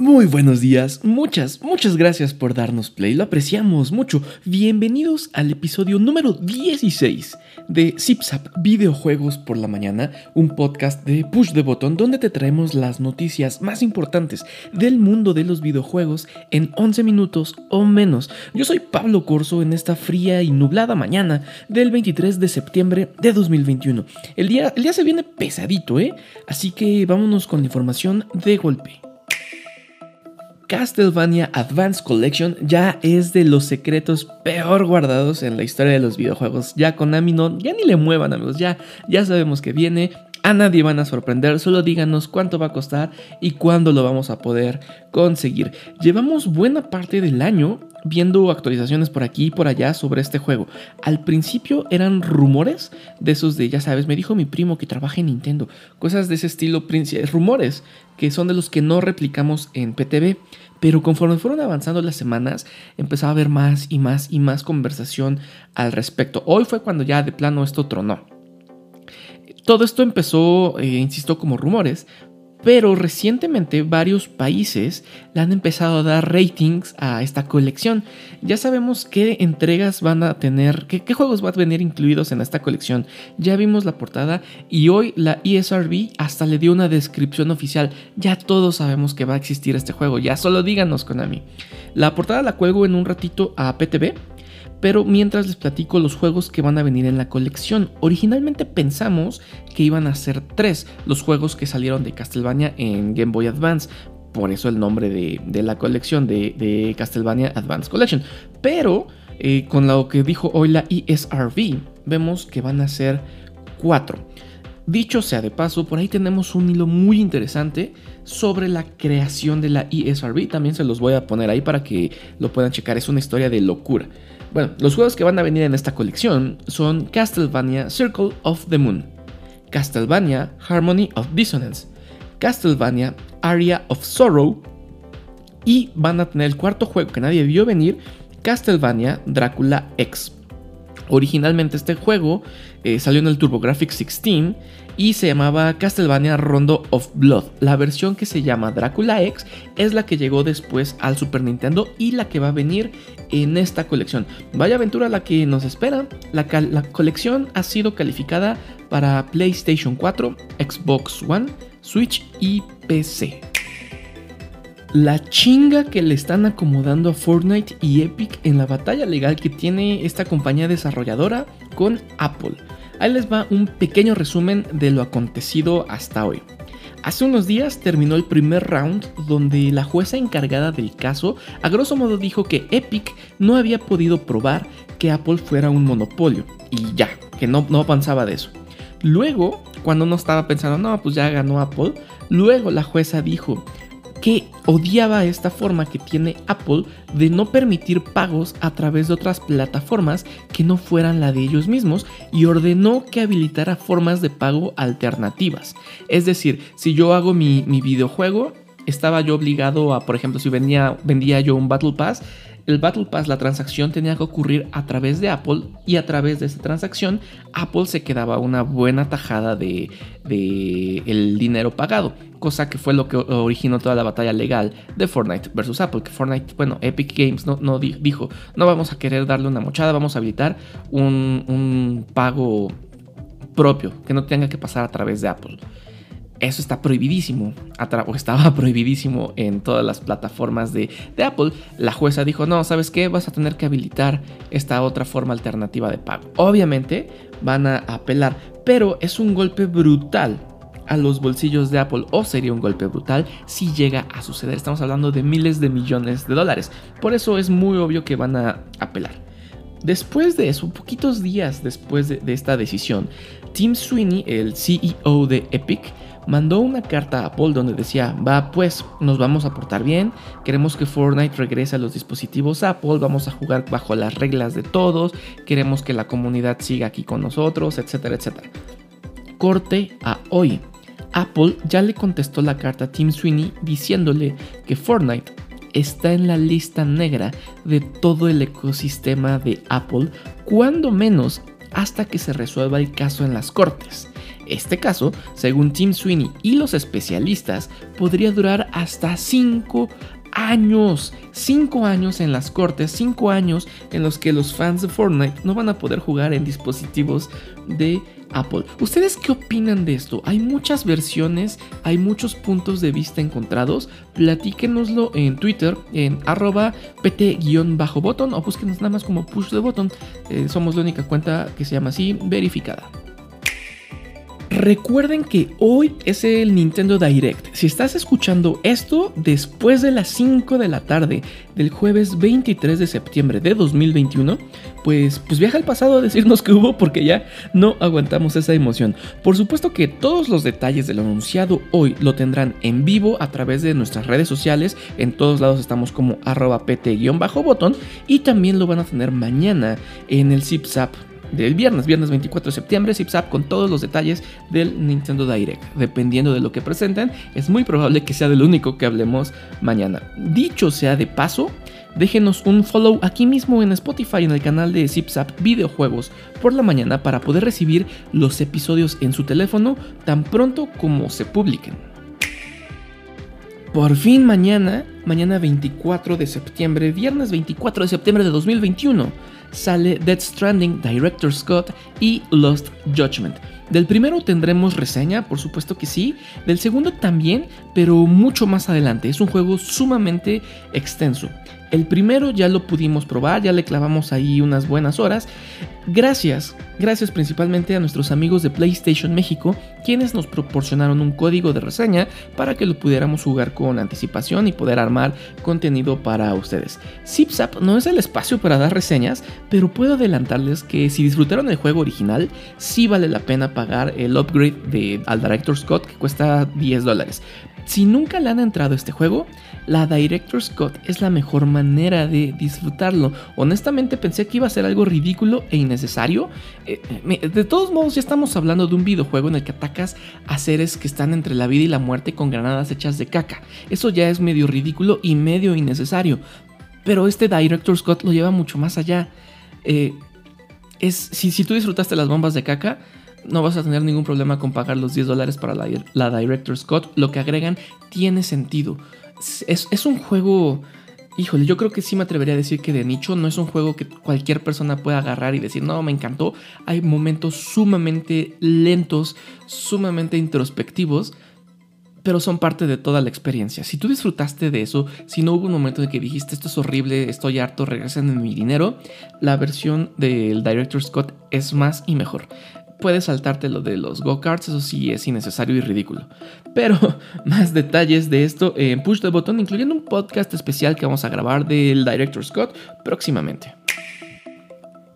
Muy buenos días, muchas, muchas gracias por darnos play, lo apreciamos mucho. Bienvenidos al episodio número 16 de ZipZap Videojuegos por la Mañana, un podcast de Push the Button donde te traemos las noticias más importantes del mundo de los videojuegos en 11 minutos o menos. Yo soy Pablo Corso en esta fría y nublada mañana del 23 de septiembre de 2021. El día, el día se viene pesadito, ¿eh? Así que vámonos con la información de golpe. Castlevania Advance Collection ya es de los secretos peor guardados en la historia de los videojuegos. Ya Konami no, ya ni le muevan amigos, ya, ya sabemos que viene. A nadie van a sorprender, solo díganos cuánto va a costar y cuándo lo vamos a poder conseguir. Llevamos buena parte del año viendo actualizaciones por aquí y por allá sobre este juego. Al principio eran rumores de esos de, ya sabes, me dijo mi primo que trabaja en Nintendo. Cosas de ese estilo, rumores que son de los que no replicamos en PTV. Pero conforme fueron avanzando las semanas, empezaba a haber más y más y más conversación al respecto. Hoy fue cuando ya de plano esto tronó. Todo esto empezó, eh, insisto, como rumores, pero recientemente varios países le han empezado a dar ratings a esta colección. Ya sabemos qué entregas van a tener, qué, juegos van a venir incluidos en esta colección. Ya vimos la portada y hoy la ESRB hasta le dio una descripción oficial. Ya todos sabemos que va a existir este juego, ya solo díganos Konami. La portada la cuelgo en un ratito a PTV pero mientras les platico los juegos que van a venir en la colección. Originalmente pensamos que iban a ser tres los juegos que salieron de Castlevania en Game Boy Advance. Por eso el nombre de, la colección de, Castlevania Advance Collection. Pero eh, con lo que dijo hoy la ESRV, vemos que van a ser cuatro. Dicho sea de paso, por ahí tenemos un hilo muy interesante sobre la creación de la ESRB. También se los voy a poner ahí para que lo puedan checar. Es una historia de locura. Bueno, los juegos que van a venir en esta colección son Castlevania Circle of the Moon, Castlevania Harmony of Dissonance, Castlevania Aria of Sorrow y van a tener el cuarto juego que nadie vio venir, Castlevania Drácula X. Originalmente este juego eh, salió en el TurboGrafx 16 y se llamaba Castlevania Rondo of Blood. La versión que se llama Drácula X es la que llegó después al Super Nintendo y la que va a venir en esta colección. Vaya aventura la que nos espera. La, la colección ha sido calificada para PlayStation 4, Xbox One, Switch y PC la chinga que le están acomodando a Fortnite y Epic en la batalla legal que tiene esta compañía desarrolladora con Apple. Ahí les va un pequeño resumen de lo acontecido hasta hoy. Hace unos días terminó el primer round donde la jueza encargada del caso a grosso modo dijo que Epic no había podido probar que Apple fuera un monopolio y ya, que no, no avanzaba de eso. Luego, cuando uno estaba pensando, no, pues ya ganó Apple, luego la jueza dijo, que odiaba esta forma que tiene Apple de no permitir pagos a través de otras plataformas que no fueran la de ellos mismos y ordenó que habilitara formas de pago alternativas. Es decir, si yo hago mi, videojuego, estaba yo obligado a, por ejemplo, si vendía, vendía yo un Battle Pass, el Battle Pass, la transacción tenía que ocurrir a través de Apple y a través de esta transacción Apple se quedaba una buena tajada de, el dinero pagado, cosa que fue lo que originó toda la batalla legal de Fortnite versus Apple, que Fortnite, bueno, Epic Games no, dijo, no vamos a querer darle una mochada, vamos a habilitar un pago propio, que no tenga que pasar a través de Apple. Eso está prohibidísimo, o estaba prohibidísimo en todas las plataformas de, Apple. La jueza dijo, no, ¿sabes qué? Vas a tener que habilitar esta otra forma alternativa de pago. Obviamente van a apelar, pero es un golpe brutal a los bolsillos de Apple o sería un golpe brutal si llega a suceder. Estamos hablando de miles de millones de dólares. Por eso es muy obvio que van a apelar. Después de eso, poquitos días después de, de esta decisión, Tim Sweeney, el CEO de Epic, mandó una carta a Apple donde decía, va pues, nos vamos a portar bien, queremos que Fortnite regrese a los dispositivos Apple, vamos a jugar bajo las reglas de todos, queremos que la comunidad siga aquí con nosotros, etcétera, etcétera. Corte a hoy. Apple ya le contestó la carta a Tim Sweeney diciéndole que Fortnite está en la lista negra de todo el ecosistema de Apple, cuando menos hasta que se resuelva el caso en las cortes. Este caso, según Tim Sweeney y los especialistas, podría durar hasta 5 años, 5 años en las cortes, 5 años en los que los fans de Fortnite no van a poder jugar en dispositivos de Apple. ¿Ustedes qué opinan de esto? Hay muchas versiones, hay muchos puntos de vista encontrados. Platíquenoslo en Twitter, en arroba pt-botón o búsquenos nada más como push the button. Eh, somos la única cuenta que se llama así, verificada. Recuerden que hoy es el Nintendo Direct. Si estás escuchando esto después de las 5 de la tarde del jueves 23 de septiembre de 2021, pues, pues viaja al pasado a decirnos que hubo porque ya no aguantamos esa emoción. Por supuesto que todos los detalles de lo anunciado hoy lo tendrán en vivo a través de nuestras redes sociales. En todos lados estamos como arroba pt-botón y también lo van a tener mañana en el ZipZap del viernes, viernes 24 de septiembre, ZipZap con todos los detalles del Nintendo Direct. Dependiendo de lo que presenten, es muy probable que sea del único que hablemos mañana. Dicho sea de paso, déjenos un follow aquí mismo en Spotify en el canal de ZipZap Videojuegos por la mañana para poder recibir los episodios en su teléfono tan pronto como se publiquen. Por fin mañana, mañana 24 de septiembre, viernes 24 de septiembre de 2021 sale Dead Stranding, Director Scott y Lost Judgment. Del primero tendremos reseña, por supuesto que sí. Del segundo también, pero mucho más adelante. Es un juego sumamente extenso. El primero ya lo pudimos probar, ya le clavamos ahí unas buenas horas. Gracias, gracias principalmente a nuestros amigos de PlayStation México, quienes nos proporcionaron un código de reseña para que lo pudiéramos jugar con anticipación y poder armar contenido para ustedes. ZipZap no es el espacio para dar reseñas, pero puedo adelantarles que si disfrutaron el juego original, sí vale la pena pagar el upgrade de, al Director Scott que cuesta 10 dólares. Si nunca le han entrado a este juego, la Director Scott es la mejor manera de disfrutarlo. Honestamente pensé que iba a ser algo ridículo e innecesario. Eh, de todos modos, ya estamos hablando de un videojuego en el que atacas a seres que están entre la vida y la muerte con granadas hechas de caca. Eso ya es medio ridículo y medio innecesario. Pero este Director Scott lo lleva mucho más allá. Eh, es, si, si tú disfrutaste las bombas de caca, no vas a tener ningún problema con pagar los 10 dólares para la, la Director Scott. Lo que agregan tiene sentido. Es, un juego... Híjole, yo creo que sí me atrevería a decir que de nicho no es un juego que cualquier persona pueda agarrar y decir, no, me encantó. Hay momentos sumamente lentos, sumamente introspectivos, pero son parte de toda la experiencia. Si tú disfrutaste de eso, si no hubo un momento en que dijiste, esto es horrible, estoy harto, regresen en mi dinero, la versión del Director Scott es más y mejor puedes saltarte lo de los go-karts, eso sí es innecesario y ridículo. Pero más detalles de esto en Push the Button, incluyendo un podcast especial que vamos a grabar del Director Scott próximamente.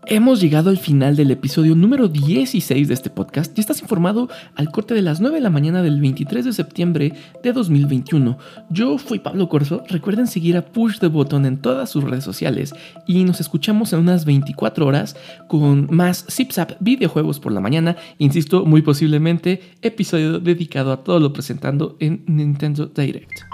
Hemos llegado al final del episodio número 16 de este podcast y estás informado al corte de las 9 de la mañana del 23 de septiembre de 2021. Yo fui Pablo Corso, recuerden seguir a Push the Button en todas sus redes sociales y nos escuchamos en unas 24 horas con más ZipZap videojuegos por la mañana, insisto, muy posiblemente episodio dedicado a todo lo presentando en Nintendo Direct.